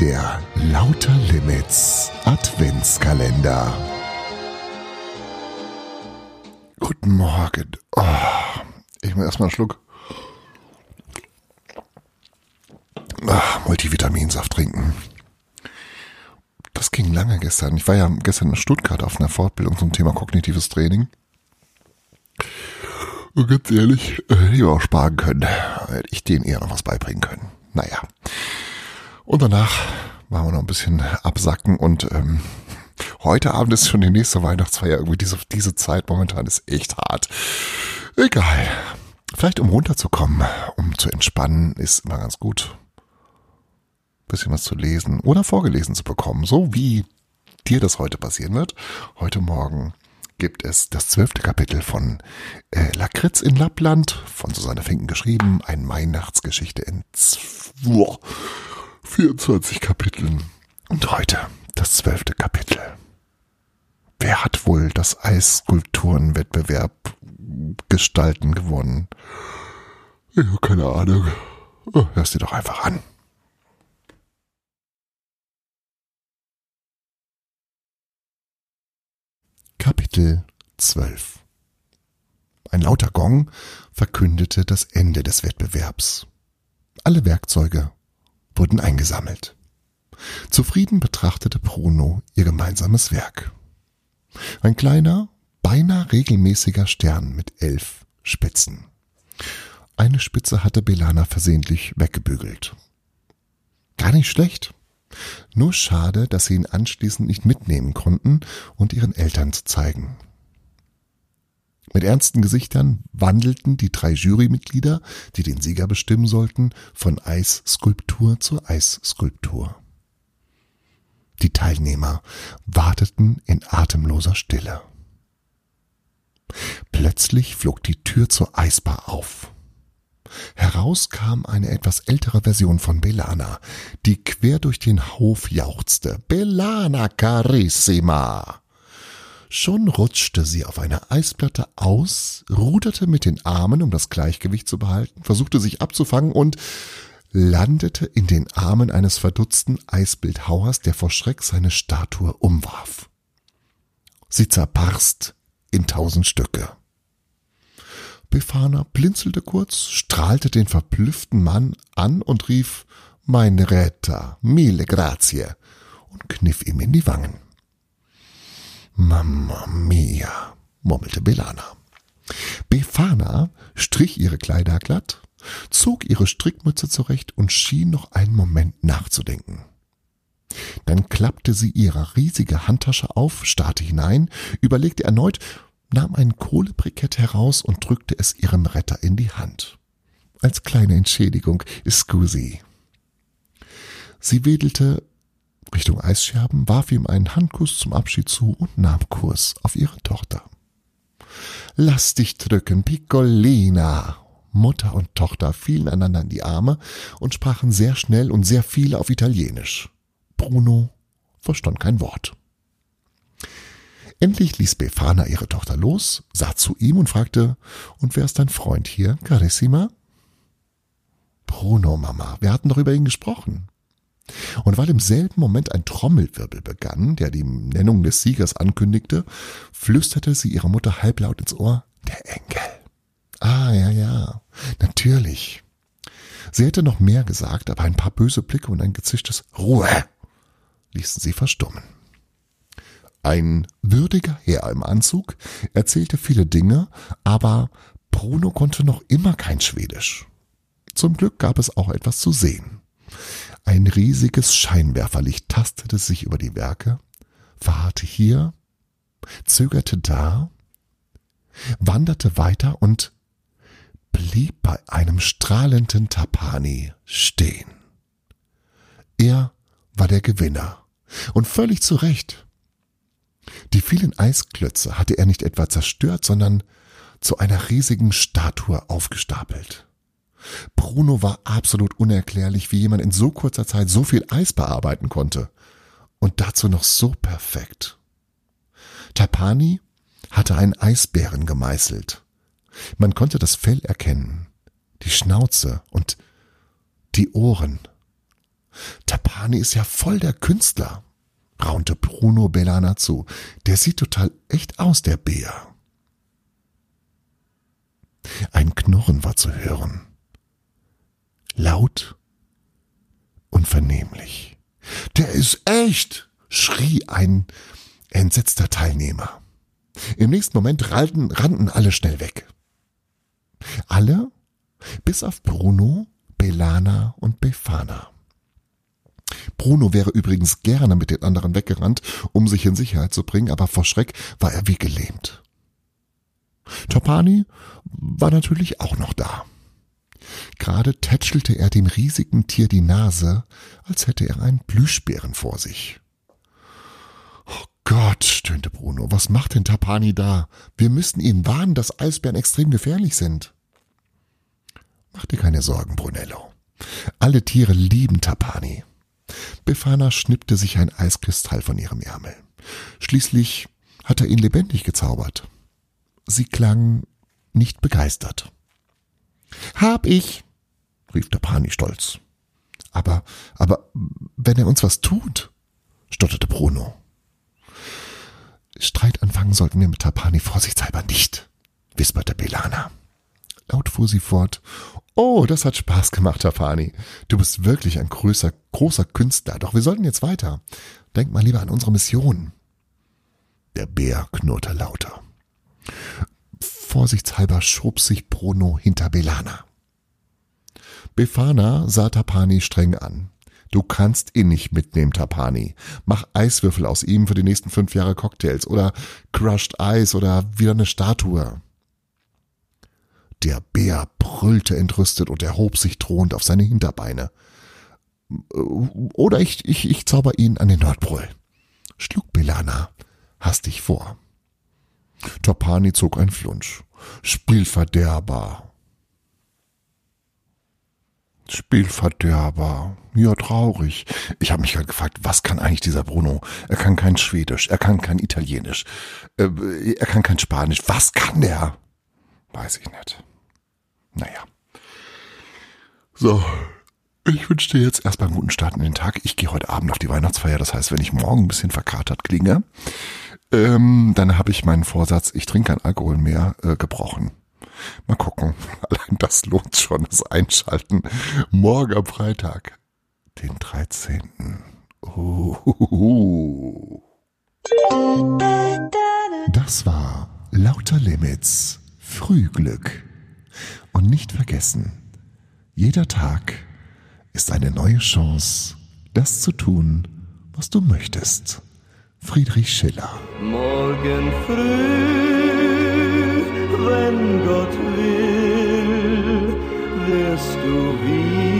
Der Lauter Limits Adventskalender. Guten Morgen. Oh, ich muss erstmal einen Schluck Ach, Multivitaminsaft trinken. Das ging lange gestern. Ich war ja gestern in Stuttgart auf einer Fortbildung zum Thema kognitives Training. Und ganz ehrlich, äh, lieber auch sparen können. Hätte ich denen eher noch was beibringen können. Naja. Und danach waren wir noch ein bisschen absacken und ähm, heute Abend ist schon die nächste Weihnachtsfeier. Irgendwie diese, diese Zeit momentan ist echt hart. Egal. Vielleicht um runterzukommen, um zu entspannen, ist immer ganz gut. Bisschen was zu lesen oder vorgelesen zu bekommen, so wie dir das heute passieren wird. Heute Morgen gibt es das zwölfte Kapitel von äh, Lakritz in Lappland, von Susanne Finken geschrieben, ein Weihnachtsgeschichte in 24 Kapiteln. Und heute das zwölfte Kapitel. Wer hat wohl das Eisskulpturenwettbewerb gestalten gewonnen? Ich habe keine Ahnung. Oh, hörst dir doch einfach an. Kapitel 12 Ein lauter Gong verkündete das Ende des Wettbewerbs. Alle Werkzeuge wurden eingesammelt. Zufrieden betrachtete Bruno ihr gemeinsames Werk. Ein kleiner, beinahe regelmäßiger Stern mit elf Spitzen. Eine Spitze hatte Belana versehentlich weggebügelt. Gar nicht schlecht. Nur schade, dass sie ihn anschließend nicht mitnehmen konnten und ihren Eltern zu zeigen. Mit ernsten Gesichtern wandelten die drei Jurymitglieder, die den Sieger bestimmen sollten, von Eisskulptur zu Eisskulptur. Die Teilnehmer warteten in atemloser Stille. Plötzlich flog die Tür zur Eisbar auf. Heraus kam eine etwas ältere Version von Belana, die quer durch den Hof jauchzte. Belana carissima! Schon rutschte sie auf einer Eisplatte aus, ruderte mit den Armen, um das Gleichgewicht zu behalten, versuchte sich abzufangen und landete in den Armen eines verdutzten Eisbildhauers, der vor Schreck seine Statue umwarf. Sie zerbarst in tausend Stücke. Befana blinzelte kurz, strahlte den verblüfften Mann an und rief Mein Retter, mille grazie und kniff ihm in die Wangen. Mamma mia, murmelte Belana. Befana strich ihre Kleider glatt, zog ihre Strickmütze zurecht und schien noch einen Moment nachzudenken. Dann klappte sie ihre riesige Handtasche auf, starrte hinein, überlegte erneut, nahm ein Kohlebrikett heraus und drückte es ihrem Retter in die Hand. Als kleine Entschädigung, scusi. Sie wedelte Richtung Eisscherben, warf ihm einen Handkuss zum Abschied zu und nahm Kurs auf ihre Tochter. Lass dich drücken, Piccolina! Mutter und Tochter fielen einander in die Arme und sprachen sehr schnell und sehr viel auf Italienisch. Bruno verstand kein Wort. Endlich ließ Befana ihre Tochter los, sah zu ihm und fragte, und wer ist dein Freund hier, Carissima? Bruno, Mama, wir hatten doch über ihn gesprochen. Und weil im selben Moment ein Trommelwirbel begann, der die Nennung des Siegers ankündigte, flüsterte sie ihrer Mutter halblaut ins Ohr, der Enkel. Ah, ja, ja, natürlich. Sie hätte noch mehr gesagt, aber ein paar böse Blicke und ein gezischtes Ruhe ließen sie verstummen. Ein würdiger Herr im Anzug erzählte viele Dinge, aber Bruno konnte noch immer kein Schwedisch. Zum Glück gab es auch etwas zu sehen. Ein riesiges Scheinwerferlicht tastete sich über die Werke, verharrte hier, zögerte da, wanderte weiter und blieb bei einem strahlenden Tapani stehen. Er war der Gewinner und völlig zu Recht. Die vielen Eisklötze hatte er nicht etwa zerstört, sondern zu einer riesigen Statue aufgestapelt. Bruno war absolut unerklärlich, wie jemand in so kurzer Zeit so viel Eis bearbeiten konnte. Und dazu noch so perfekt. Tapani hatte einen Eisbären gemeißelt. Man konnte das Fell erkennen, die Schnauze und die Ohren. Tapani ist ja voll der Künstler, raunte Bruno Bellana zu. Der sieht total echt aus, der Bär. Ein Knurren war zu hören. Laut und vernehmlich. Der ist echt, schrie ein entsetzter Teilnehmer. Im nächsten Moment rannten, rannten alle schnell weg. Alle, bis auf Bruno, Belana und Befana. Bruno wäre übrigens gerne mit den anderen weggerannt, um sich in Sicherheit zu bringen, aber vor Schreck war er wie gelähmt. Topani war natürlich auch noch da. Gerade tätschelte er dem riesigen Tier die Nase, als hätte er einen Plüschbären vor sich. Oh Gott, stöhnte Bruno, was macht denn Tapani da? Wir müssten ihn warnen, dass Eisbären extrem gefährlich sind. Mach dir keine Sorgen, Brunello. Alle Tiere lieben Tapani. Befana schnippte sich ein Eiskristall von ihrem Ärmel. Schließlich hat er ihn lebendig gezaubert. Sie klang nicht begeistert. Hab ich, rief Tapani stolz. Aber, aber, wenn er uns was tut, stotterte Bruno. Streit anfangen sollten wir mit Tapani vorsichtshalber nicht, wisperte Belana. Laut fuhr sie fort. Oh, das hat Spaß gemacht, Tapani. Du bist wirklich ein größer, großer Künstler. Doch wir sollten jetzt weiter. Denk mal lieber an unsere Mission. Der Bär knurrte lauter. Vorsichtshalber schob sich Bruno hinter Belana. Befana sah Tapani streng an. Du kannst ihn nicht mitnehmen, Tapani. Mach Eiswürfel aus ihm für die nächsten fünf Jahre Cocktails oder Crushed Eis oder wieder eine Statue. Der Bär brüllte entrüstet und erhob sich drohend auf seine Hinterbeine. Oder ich, ich, ich zauber ihn an den Nordpol. Schlug Belana hastig vor. Topani zog ein Flunsch. Spielverderber. Spielverderber. Ja, traurig. Ich habe mich gerade gefragt, was kann eigentlich dieser Bruno? Er kann kein Schwedisch, er kann kein Italienisch, äh, er kann kein Spanisch. Was kann der? Weiß ich nicht. Naja. So, ich wünsche dir jetzt erstmal einen guten Start in den Tag. Ich gehe heute Abend auf die Weihnachtsfeier. Das heißt, wenn ich morgen ein bisschen verkatert klinge, ähm, dann habe ich meinen Vorsatz, ich trinke kein Alkohol mehr, äh, gebrochen. Mal gucken. Allein das lohnt schon, das Einschalten. Morgen am Freitag, den 13. Uhuhu. Das war Lauter Limits Frühglück. Und nicht vergessen, jeder Tag ist eine neue Chance, das zu tun, was du möchtest. Friedrich Schiller. Morgen früh, wenn Gott will, wirst du wiederkehren.